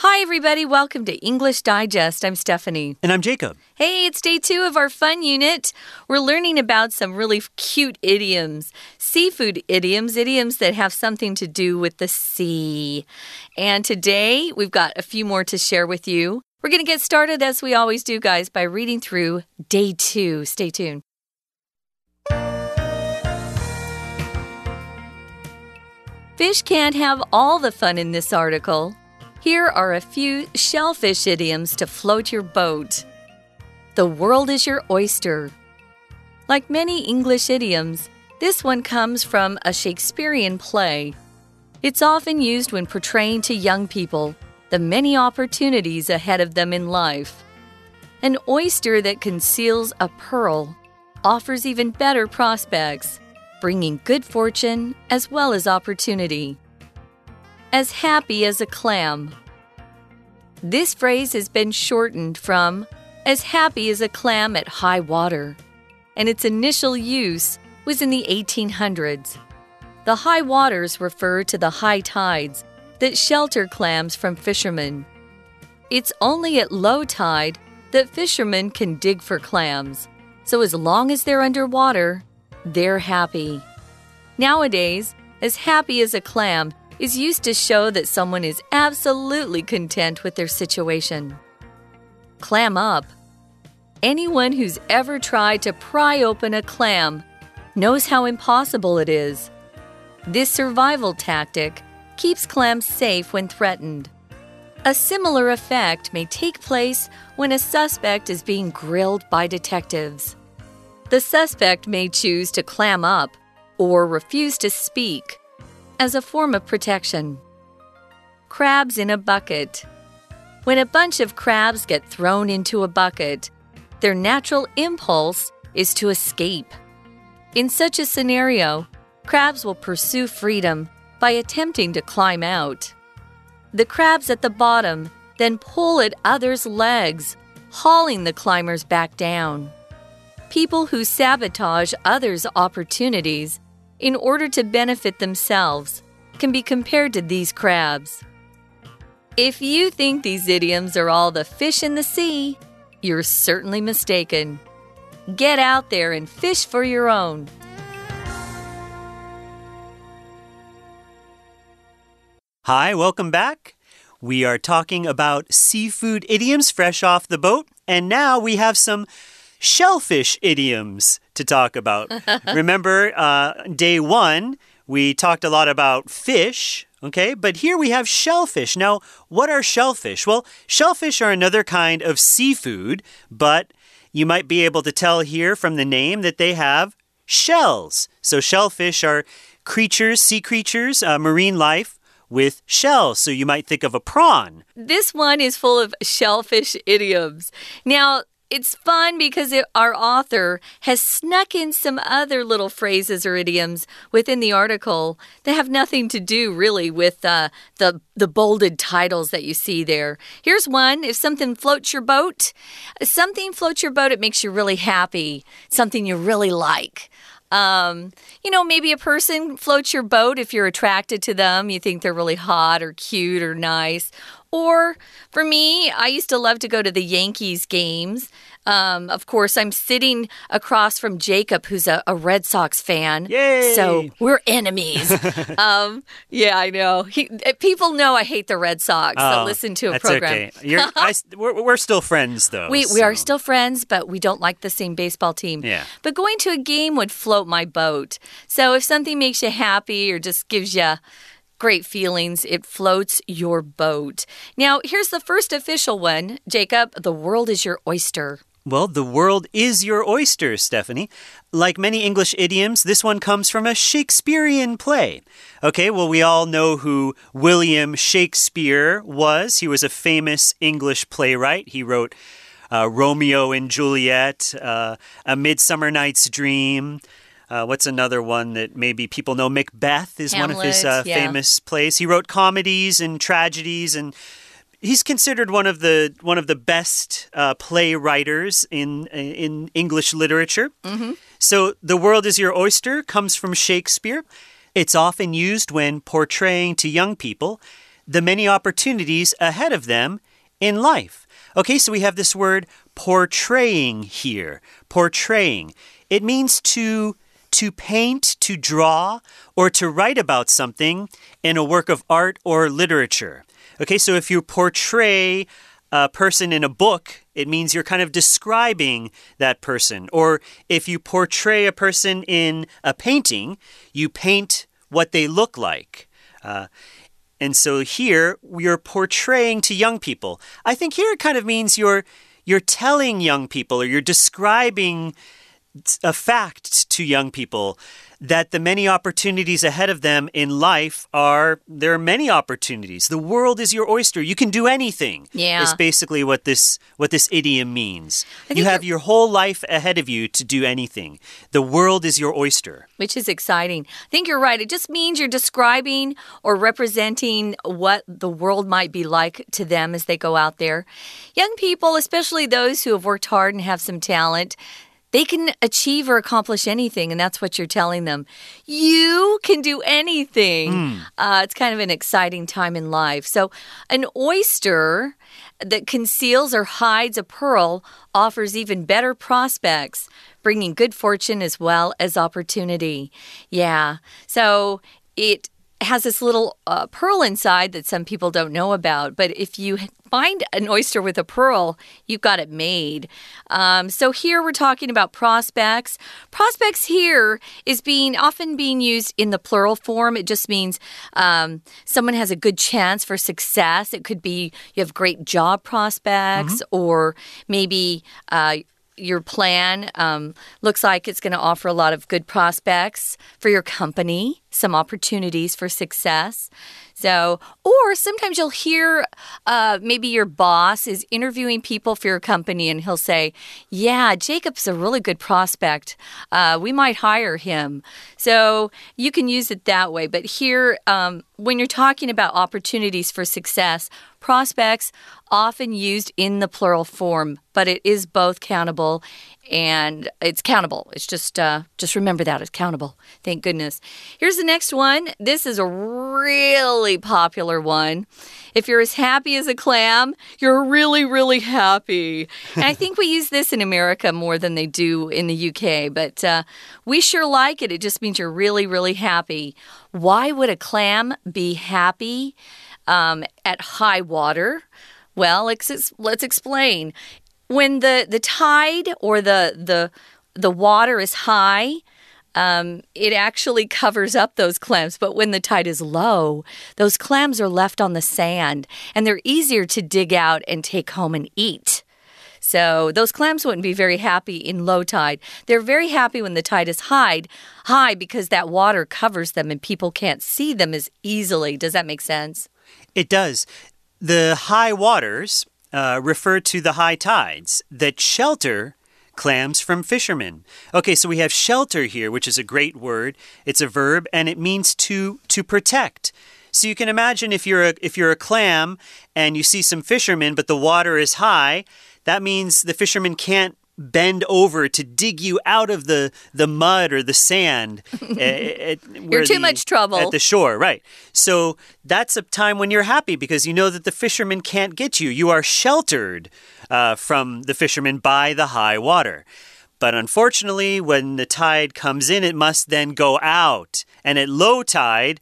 Hi, everybody. Welcome to English Digest. I'm Stephanie. And I'm Jacob. Hey, it's day two of our fun unit. We're learning about some really cute idioms, seafood idioms, idioms that have something to do with the sea. And today we've got a few more to share with you. We're going to get started as we always do, guys, by reading through day two. Stay tuned. Fish can't have all the fun in this article. Here are a few shellfish idioms to float your boat. The world is your oyster. Like many English idioms, this one comes from a Shakespearean play. It's often used when portraying to young people the many opportunities ahead of them in life. An oyster that conceals a pearl offers even better prospects, bringing good fortune as well as opportunity as happy as a clam. This phrase has been shortened from as happy as a clam at high water, and its initial use was in the 1800s. The high waters refer to the high tides that shelter clams from fishermen. It's only at low tide that fishermen can dig for clams, so as long as they're underwater, they're happy. Nowadays, as happy as a clam is used to show that someone is absolutely content with their situation. Clam up. Anyone who's ever tried to pry open a clam knows how impossible it is. This survival tactic keeps clams safe when threatened. A similar effect may take place when a suspect is being grilled by detectives. The suspect may choose to clam up or refuse to speak as a form of protection. Crabs in a bucket. When a bunch of crabs get thrown into a bucket, their natural impulse is to escape. In such a scenario, crabs will pursue freedom by attempting to climb out. The crabs at the bottom then pull at others' legs, hauling the climbers back down. People who sabotage others' opportunities in order to benefit themselves can be compared to these crabs. If you think these idioms are all the fish in the sea, you're certainly mistaken. Get out there and fish for your own. Hi, welcome back. We are talking about seafood idioms fresh off the boat, and now we have some shellfish idioms to talk about. Remember, uh, day one, we talked a lot about fish, okay? But here we have shellfish. Now, what are shellfish? Well, shellfish are another kind of seafood, but you might be able to tell here from the name that they have shells. So, shellfish are creatures, sea creatures, uh, marine life with shells. So you might think of a prawn. This one is full of shellfish idioms. Now, it's fun because it, our author has snuck in some other little phrases or idioms within the article that have nothing to do really with uh, the the bolded titles that you see there. Here's one: If something floats your boat, something floats your boat, it makes you really happy. Something you really like. Um, you know, maybe a person floats your boat if you're attracted to them, you think they're really hot or cute or nice. Or for me, I used to love to go to the Yankees games. Um, of course, I'm sitting across from Jacob, who's a, a Red Sox fan. Yay! So we're enemies. um, yeah, I know. He, eh, people know I hate the Red Sox. Oh, listen to a that's program. Okay. You're, I, we're, we're still friends, though. We, we are still friends, but we don't like the same baseball team. Yeah. But going to a game would float my boat. So if something makes you happy or just gives you great feelings, it floats your boat. Now, here's the first official one Jacob, the world is your oyster. Well, the world is your oyster, Stephanie. Like many English idioms, this one comes from a Shakespearean play. Okay, well, we all know who William Shakespeare was. He was a famous English playwright. He wrote uh, Romeo and Juliet, uh, A Midsummer Night's Dream. Uh, what's another one that maybe people know? Macbeth is Hamlet, one of his uh, yeah. famous plays. He wrote comedies and tragedies and he's considered one of the one of the best uh, playwriters in in English literature. Mm-hmm. So, "The world is your oyster" comes from Shakespeare. It's often used when portraying to young people the many opportunities ahead of them in life. Okay, so we have this word portraying here. Portraying. It means to to paint, to draw, or to write about something in a work of art or literature. Okay, so if you portray a person in a book, it means you're kind of describing that person. Or if you portray a person in a painting, you paint what they look like. Uh, and so here we're portraying to young people. I think here it kind of means you're you're telling young people or you're describing a fact to young people that the many opportunities ahead of them in life are there are many opportunities. The world is your oyster. You can do anything. Yeah. Is basically what this what this idiom means. You have your whole life ahead of you to do anything. The world is your oyster. Which is exciting. I think you're right. It just means you're describing or representing what the world might be like to them as they go out there. Young people, especially those who have worked hard and have some talent, they can achieve or accomplish anything, and that's what you're telling them. You can do anything. Mm. Uh, it's kind of an exciting time in life. So, an oyster that conceals or hides a pearl offers even better prospects, bringing good fortune as well as opportunity. Yeah. So, it has this little uh, pearl inside that some people don't know about. But if you find an oyster with a pearl, you've got it made. Um, so here we're talking about prospects. Prospects here is being often being used in the plural form. It just means um, someone has a good chance for success. It could be you have great job prospects, mm -hmm. or maybe. Uh, your plan um, looks like it's going to offer a lot of good prospects for your company, some opportunities for success. So, or sometimes you'll hear uh, maybe your boss is interviewing people for your company and he'll say, Yeah, Jacob's a really good prospect. Uh, we might hire him. So you can use it that way. But here, um, when you're talking about opportunities for success, prospects often used in the plural form, but it is both countable and it's countable. It's just uh, just remember that it's countable. Thank goodness. Here's the next one. This is a really popular one. If you're as happy as a clam, you're really really happy. and I think we use this in America more than they do in the UK, but uh, we sure like it. It just means you're really really happy. Why would a clam be happy um, at high water? Well, let's, let's explain when the the tide or the the the water is high, um, it actually covers up those clams. But when the tide is low, those clams are left on the sand and they're easier to dig out and take home and eat. So those clams wouldn't be very happy in low tide. They're very happy when the tide is high, high because that water covers them and people can't see them as easily. Does that make sense? It does. The high waters uh, refer to the high tides that shelter clams from fishermen. Okay, so we have shelter here, which is a great word. It's a verb and it means to to protect. So you can imagine if you're a, if you're a clam and you see some fishermen but the water is high, that means the fishermen can't bend over to dig you out of the the mud or the sand. at, at eh, eh, eh, you're too the, much trouble at the shore, right? So that's a time when you're happy because you know that the fishermen can't get you. You are sheltered uh, from the fishermen by the high water. But unfortunately, when the tide comes in, it must then go out. And at low tide,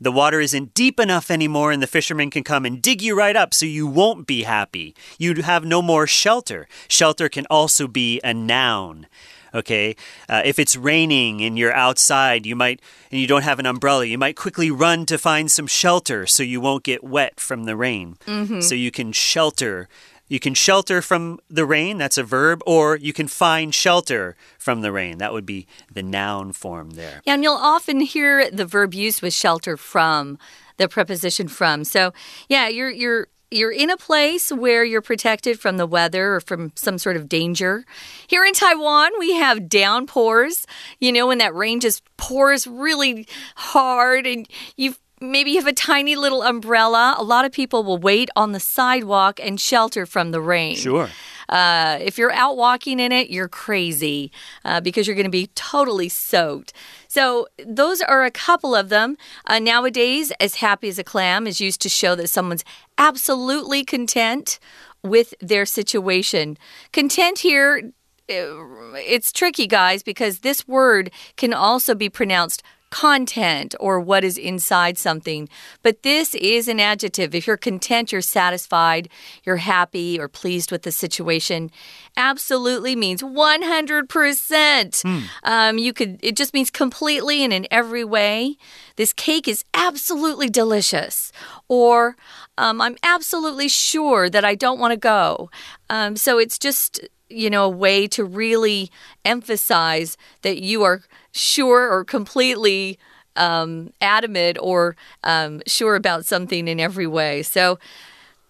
the water isn't deep enough anymore, and the fishermen can come and dig you right up, so you won't be happy. You'd have no more shelter. Shelter can also be a noun. Okay, uh, if it's raining and you're outside, you might, and you don't have an umbrella, you might quickly run to find some shelter so you won't get wet from the rain. Mm -hmm. So you can shelter you can shelter from the rain, that's a verb, or you can find shelter from the rain. That would be the noun form there. Yeah, and you'll often hear the verb used with shelter from, the preposition from. So, yeah, you're you're you're in a place where you're protected from the weather or from some sort of danger. Here in Taiwan, we have downpours. You know, when that rain just pours really hard and you've maybe you have a tiny little umbrella. A lot of people will wait on the sidewalk and shelter from the rain. Sure. Uh, if you're out walking in it, you're crazy uh, because you're going to be totally soaked. So, those are a couple of them. Uh, nowadays, as happy as a clam is used to show that someone's absolutely content with their situation. Content here uh, it's tricky, guys, because this word can also be pronounced content or what is inside something. But this is an adjective. If you're content, you're satisfied, you're happy or pleased with the situation, absolutely means 100%. Mm. Um, you could, it just means completely and in every way. This cake is absolutely delicious. Or, um, I'm absolutely sure that I don't want to go. Um, so it's just you know, a way to really emphasize that you are sure or completely um, adamant or um, sure about something in every way. So,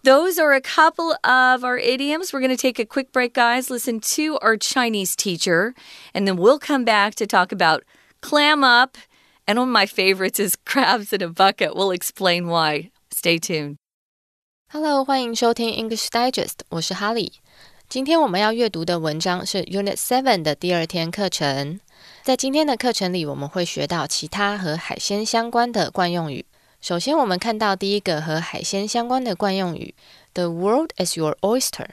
those are a couple of our idioms. We're going to take a quick break, guys, listen to our Chinese teacher, and then we'll come back to talk about clam up. And one of my favorites is crabs in a bucket. We'll explain why. Stay tuned. Hello，欢迎收听 English Digest，我是哈利。 今天我们要阅读的文章是 Unit Seven 的第二天课程。在今天的课程里，我们会学到其他和海鲜相关的惯用语。首先，我们看到第一个和海鲜相关的惯用语：The world is your oyster。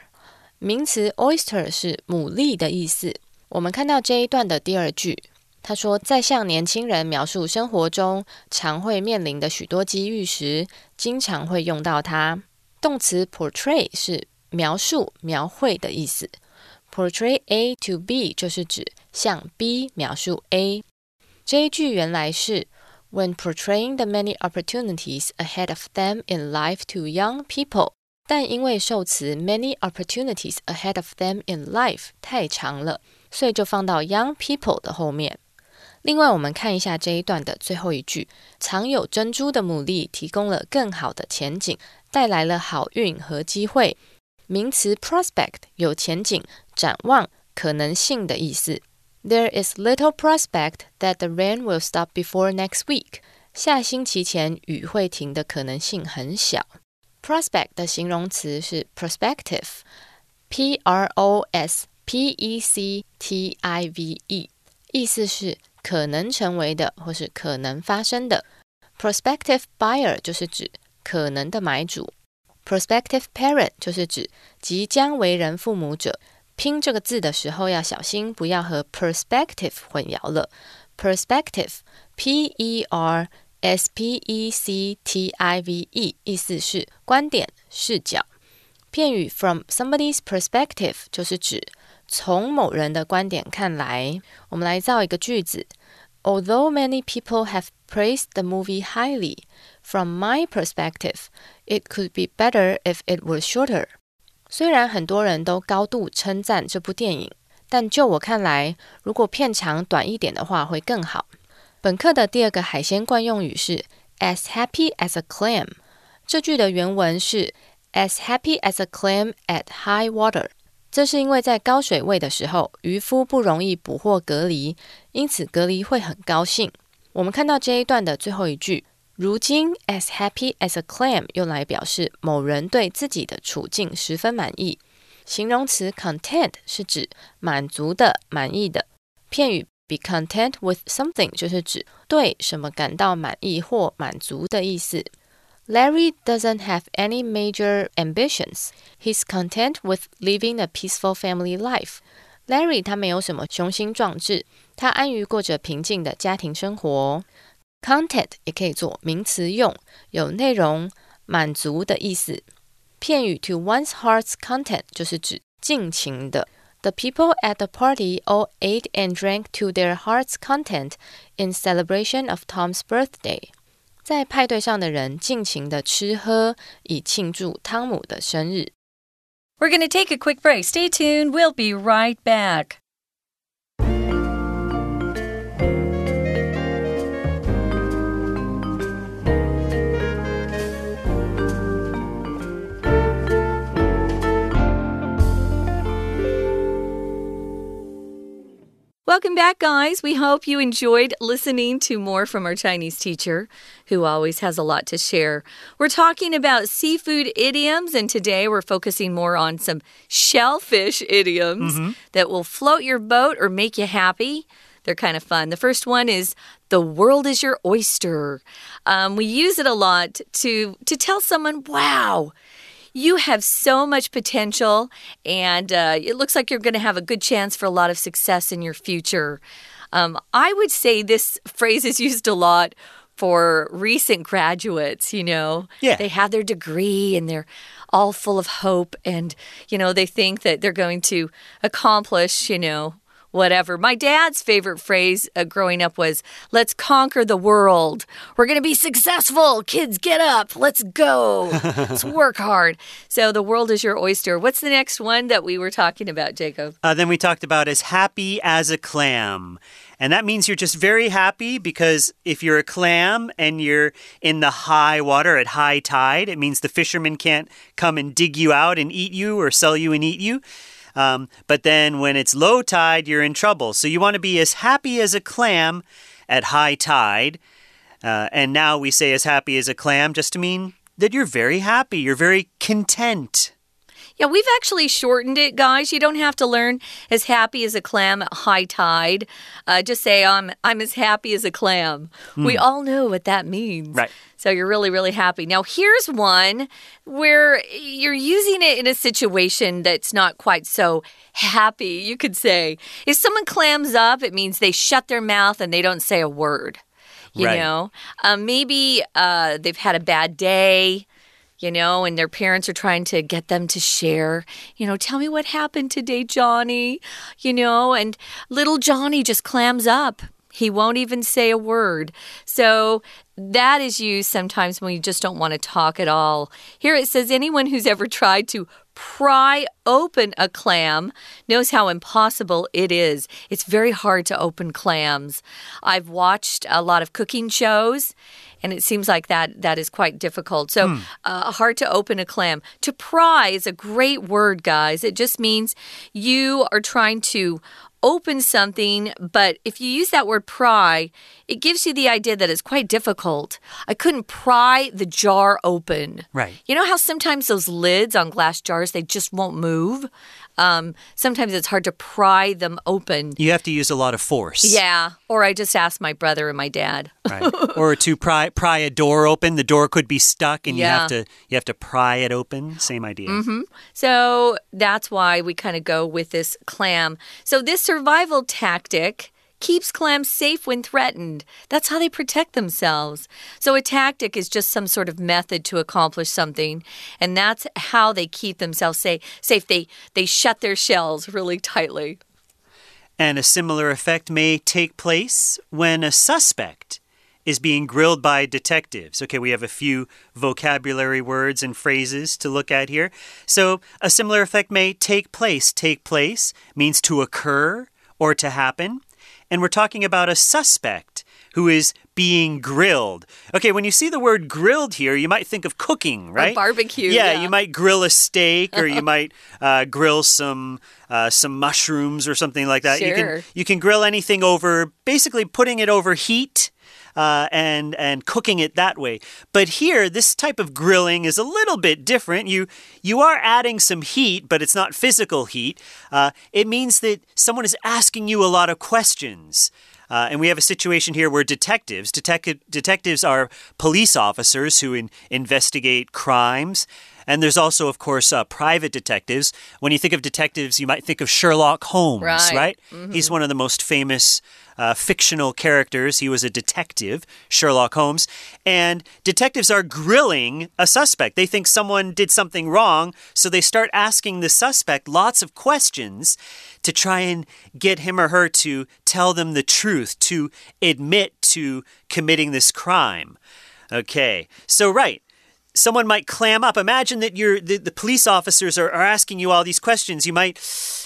名词 oyster 是牡蛎的意思。我们看到这一段的第二句，他说，在向年轻人描述生活中常会面临的许多机遇时，经常会用到它。动词 portray 是描述、描绘的意思，portray A to B 就是指向 B 描述 A。这一句原来是 When portraying the many opportunities ahead of them in life to young people，但因为受词 many opportunities ahead of them in life 太长了，所以就放到 young people 的后面。另外，我们看一下这一段的最后一句：藏有珍珠的牡蛎提供了更好的前景，带来了好运和机会。名词 prospect 有前景、展望、可能性的意思。There is little prospect that the rain will stop before next week。下星期前雨会停的可能性很小。Prospect 的形容词是 prospective，P R O S P E C T I V E，意思是可能成为的或是可能发生的。Prospective buyer 就是指可能的买主。 Prospective parent 就是指即将为人父母者。拼这个字的时候要小心，不要和 perspective 混淆了。Perspective，P E R S P E C T I V E，意思是观点、视角。片语 from somebody's perspective 就是指从某人的观点看来。我们来造一个句子 ：Although many people have praised the movie highly, from my perspective. It could be better if it were shorter. 虽然很多人都高度称赞这部电影，但就我看来，如果片长短一点的话会更好。本课的第二个海鲜惯用语是 as happy as a clam。这句的原文是 as happy as a clam at high water。 这是因为在高水位的时候，渔夫不容易捕获蛤蜊，因此蛤蜊会很高兴。我们看到这一段的最后一句。如今，as happy as a clam 用来表示某人对自己的处境十分满意。形容词 content 是指满足的、满意的。片语 be content with something 就是指对什么感到满意或满足的意思。Larry doesn't have any major ambitions. He's content with living a peaceful family life. Larry 他没有什么雄心壮志，他安于过着平静的家庭生活。Content 也可以做名词用，有内容、满足的意思。片语 to one's heart's content 就是指尽情的。The people at the party all ate and drank to their heart's content in celebration of Tom's birthday。 在派对上的人尽情的吃喝，以庆祝汤姆的生日。We're going to take a quick break. Stay tuned. We'll be right back. Welcome back, guys. We hope you enjoyed listening to more from our Chinese teacher, who always has a lot to share. We're talking about seafood idioms, and today we're focusing more on some shellfish idioms Mm-hmm. that will float your boat or make you happy. They're kind of fun. The first one is the world is your oyster. Um, we use it a lot to to tell someone, "Wow." You have so much potential, and uh, it looks like you're going to have a good chance for a lot of success in your future. Um, I would say this phrase is used a lot for recent graduates, you know. Yeah. They have their degree and they're all full of hope, and, you know, they think that they're going to accomplish, you know, whatever. My dad's favorite phrase uh, growing up was, let's conquer the world. We're going to be successful. Kids, get up. Let's go. let's work hard. So the world is your oyster. What's the next one that we were talking about, Jacob? Uh, then we talked about as happy as a clam. And that means you're just very happy because if you're a clam and you're in the high water at high tide, it means the fishermen can't come and dig you out and eat you or sell you and eat you. Um, but then when it's low tide, you're in trouble. So you want to be as happy as a clam at high tide. Uh, and now we say as happy as a clam just to mean that you're very happy, you're very content. Yeah, we've actually shortened it, guys. You don't have to learn as happy as a clam at high tide. Uh, just say I'm I'm as happy as a clam. We all know what that means. Right. So you're really really happy. Now here's one where you're using it in a situation that's not quite so happy. You could say if someone clams up, it means they shut their mouth and they don't say a word. You Right. know, um, maybe uh, they've had a bad day you know, and their parents are trying to get them to share, you know, tell me what happened today, Johnny, you know, and little Johnny just clams up. He won't even say a word. So that is used sometimes when you just don't want to talk at all. Here it says anyone who's ever tried to pry open a clam knows how impossible it is. It's very hard to open clams. I've watched a lot of cooking shows and it seems like that that is quite difficult. So, uh, hard to open a clam. To pry is a great word, guys. It just means you are trying to open something, but if you use that word pry, it gives you the idea that it's quite difficult. I couldn't pry the jar open. Right. You know how sometimes those lids on glass jars they just won't move? Um, sometimes it's hard to pry them open. You have to use a lot of force. Yeah, or I just ask my brother and my dad. Right. or to pry pry a door open, the door could be stuck and you have to you have to pry it open. Same idea. So that's why we kind of go with this clam. So this survival tactic keeps clams safe when threatened. That's how they protect themselves. So a tactic is just some sort of method to accomplish something, and that's how they keep themselves safe. Safe. They they shut their shells really tightly. And a similar effect may take place when a suspect is being grilled by detectives. Okay, we have a few vocabulary words and phrases to look at here. So, a similar effect may take place. Take place means to occur or to happen. And we're talking about a suspect who is being grilled. Okay, when you see the word grilled here, you might think of cooking, right? barbecue, Yeah, yeah. you might grill a steak or you might uh, grill some uh, some mushrooms or something like that. You Sure. can you can grill anything over basically putting it over heat uh, and and cooking it that way. But here, this type of grilling is a little bit different. You you are adding some heat, but it's not physical heat. Uh, it means that someone is asking you a lot of questions. Uh, and we have a situation here where detectives, detec detectives are police officers who in investigate crimes. And there's also, of course, uh, private detectives. When you think of detectives, you might think of Sherlock Holmes, Right. right? He's one of the most famous uh, fictional characters. He was a detective, Sherlock Holmes. And detectives are grilling a suspect. They think someone did something wrong, so they start asking the suspect lots of questions to try and get him or her to tell them the truth, to admit to committing this crime. Okay, so, right. Someone might clam up. Imagine that you're the, the police officers are, are asking you all these questions. You might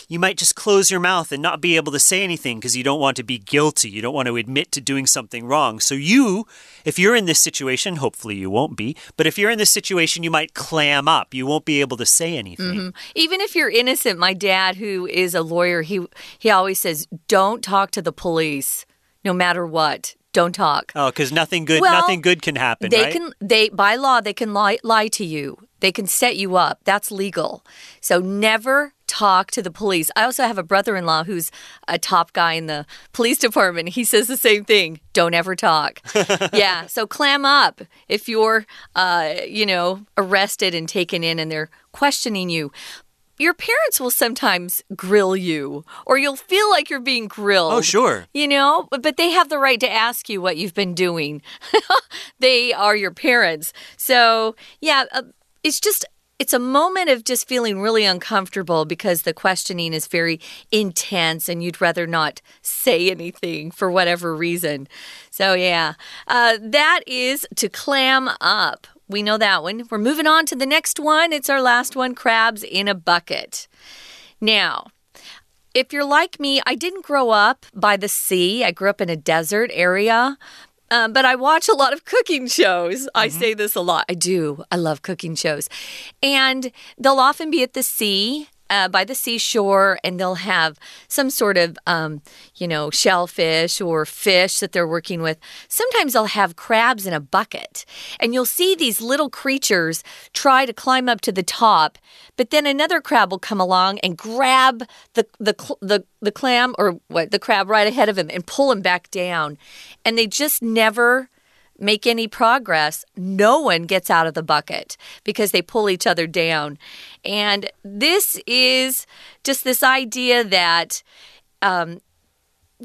you might just close your mouth and not be able to say anything because you don't want to be guilty. You don't want to admit to doing something wrong. So you, if you're in this situation, hopefully you won't be, but if you're in this situation, you might clam up. You won't be able to say anything. Mm -hmm. Even if you're innocent, my dad, who is a lawyer, he he always says, "Don't talk to the police." No matter what, don't talk. Oh, because nothing good, well, nothing good can happen. They right? can, they by law, they can lie, lie to you. They can set you up. That's legal. So never talk to the police. I also have a brother in law who's a top guy in the police department. He says the same thing don't ever talk. yeah, so clam up if you're, uh, you know, arrested and taken in and they're questioning you your parents will sometimes grill you, or you'll feel like you're being grilled. Oh, sure. You know, but, but they have the right to ask you what you've been doing. they are your parents. So, yeah, uh, it's just. It's a moment of just feeling really uncomfortable because the questioning is very intense and you'd rather not say anything for whatever reason. So, yeah, uh, that is to clam up. We know that one. We're moving on to the next one. It's our last one crabs in a bucket. Now, if you're like me, I didn't grow up by the sea. I grew up in a desert area. Um, but I watch a lot of cooking shows. Mm -hmm. I mm-hmm. say this a lot. I do. I love cooking shows. And they'll often be at the sea uh, by the seashore and they'll have some sort of, um, you know, shellfish or fish that they're working with. Sometimes they'll have crabs in a bucket. And you'll see these little creatures try to climb up to the top, but then another crab will come along and grab the, the, the, the clam or what, the crab right ahead of him and pull him back down. And they just never make any progress, no one gets out of the bucket because they pull each other down. And this is just this idea that um,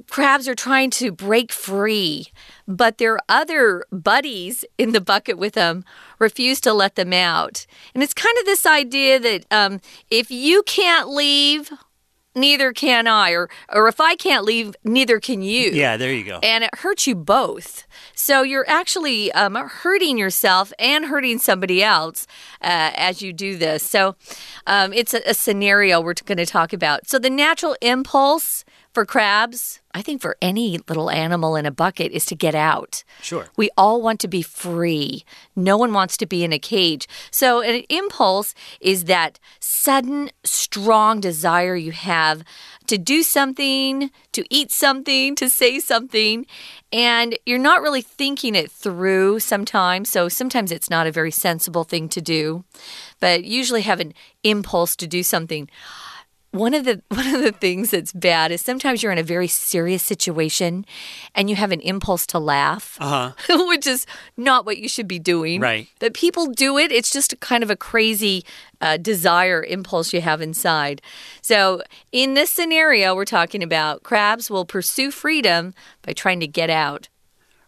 crabs are trying to break free, but their other buddies in the bucket with them refuse to let them out. And it's kind of this idea that um, if you can't leave, neither can I, or or if I can't leave, neither can you. Yeah, there you go. And it hurts you both. So you're actually um, hurting yourself and hurting somebody else uh, as you do this. So um, it's a, a scenario we're going to talk about. So the natural impulse for crabs, I think for any little animal in a bucket, is to get out. Sure. We all want to be free. No one wants to be in a cage. So, an impulse is that sudden, strong desire you have to do something, to eat something, to say something, and you're not really thinking it through sometimes. So, sometimes it's not a very sensible thing to do, but usually have an impulse to do something one of the one of the things that's bad is sometimes you're in a very serious situation and you have an impulse to laugh, uh-huh. which is not what you should be doing. Right. But people do it. It's just kind of a crazy uh, desire impulse you have inside. So in this scenario, we're talking about crabs will pursue freedom by trying to get out.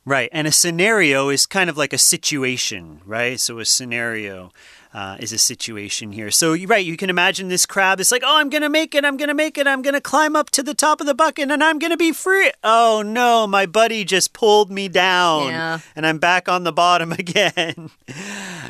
Right. And a scenario is kind of like a situation, right? So a scenario uh, is a situation here. So, right, you can imagine this crab is like, oh, I'm going to make it, I'm going to make it, I'm going to climb up to the top of the bucket and I'm going to be free. Oh, no, my buddy just pulled me down yeah. and I'm back on the bottom again.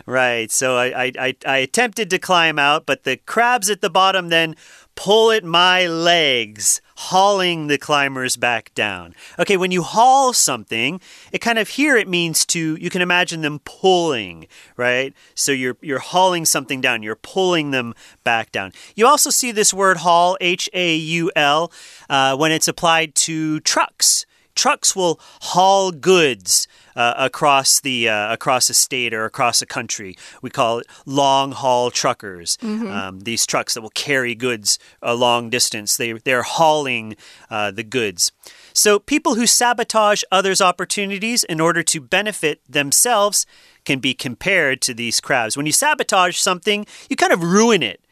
right, so I, I, I attempted to climb out, but the crabs at the bottom then pull at my legs, hauling the climbers back down. Okay, when you haul something, it kind of here it means to you can imagine them pulling, right? So you're you're hauling something down, you're pulling them back down. You also see this word haul, H A U L, uh, when it's applied to trucks. Trucks will haul goods uh, across the uh, across a state or across a country. We call it long haul truckers. Mm -hmm. um, these trucks that will carry goods a long distance. They they're hauling uh, the goods. So people who sabotage others' opportunities in order to benefit themselves can be compared to these crabs. When you sabotage something, you kind of ruin it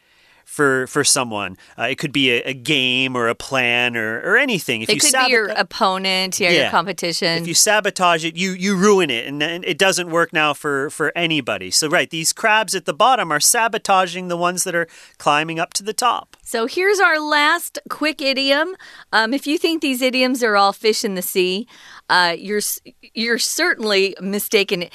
for for someone. Uh, it could be a, a, game or a plan or, or anything. If it you could be your opponent, yeah, yeah, your competition. If you sabotage it, you you ruin it, and, and it doesn't work now for for anybody. So right, these crabs at the bottom are sabotaging the ones that are climbing up to the top. So here's our last quick idiom. Um, if you think these idioms are all fish in the sea, uh, you're you're certainly mistaken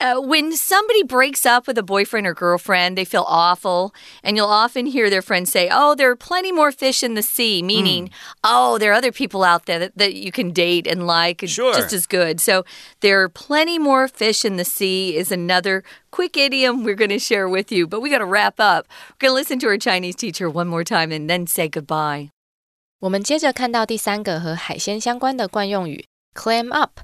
uh, when somebody breaks up with a boyfriend or girlfriend, they feel awful. And you'll often hear their friends say, Oh, there are plenty more fish in the sea, meaning, mm. oh, there are other people out there that, that you can date and like sure. just as good. So there are plenty more fish in the sea is another quick idiom we're going to share with you. But we got to wrap up. We're going to listen to our Chinese teacher one more time and then say goodbye. 我们接着看到第三个和海鲜相关的惯用语 “clam up”。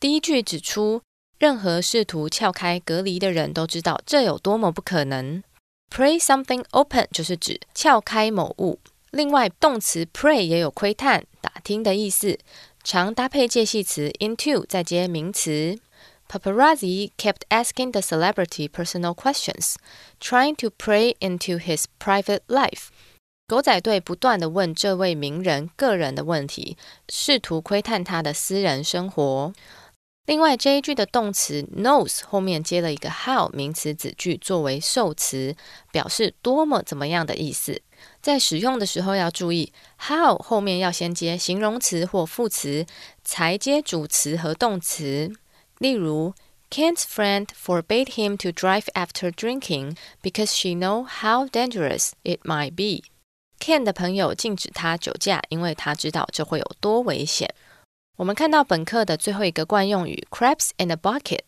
第一句指出， 任何试图撬开隔离的人都知道这有多么不可能。Pray something open 就是指撬开某物。另外，动词 pray 也有窥探、打听的意思，常搭配介系词 into 再接名词。Paparazzi kept asking the celebrity personal questions, trying to pry into his private life. 狗仔队不断的问这位名人个人的问题，试图窥探他的私人生活。另外，这一句的动词 knows 后面接了一个 how 名词子句作为受词，表示多么怎么样的意思。在使用的时候要注意，how 后面要先接形容词或副词，才接主词和动词。例如，Ken's friend forbade him to drive after drinking because she know how dangerous it might be. Ken 的朋友禁止他酒驾，因为他知道这会有多危险。我们看到本课的最后一个惯用语 “crabs in a bucket”。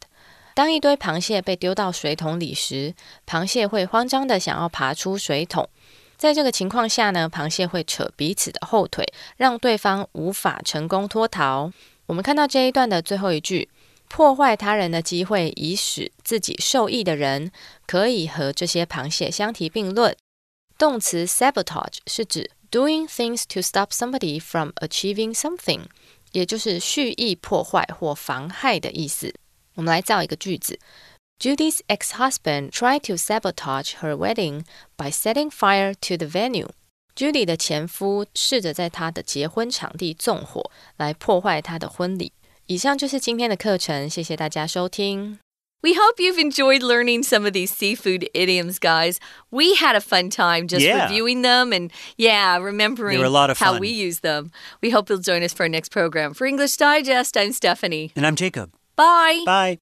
当一堆螃蟹被丢到水桶里时，螃蟹会慌张的想要爬出水桶。在这个情况下呢，螃蟹会扯彼此的后腿，让对方无法成功脱逃。我们看到这一段的最后一句：“破坏他人的机会以使自己受益的人，可以和这些螃蟹相提并论。”动词 sabotage 是指 doing things to stop somebody from achieving something，也就是蓄意破坏或妨害的意思。我们来造一个句子：Judy's ex-husband tried to sabotage her wedding by setting fire to the venue. Judy 的前夫试着在她的结婚场地纵火，来破坏她的婚礼。以上就是今天的课程，谢谢大家收听。We hope you've enjoyed learning some of these seafood idioms, guys. We had a fun time just yeah. reviewing them and, yeah, remembering how we use them. We hope you'll join us for our next program. For English Digest, I'm Stephanie. And I'm Jacob. Bye. Bye.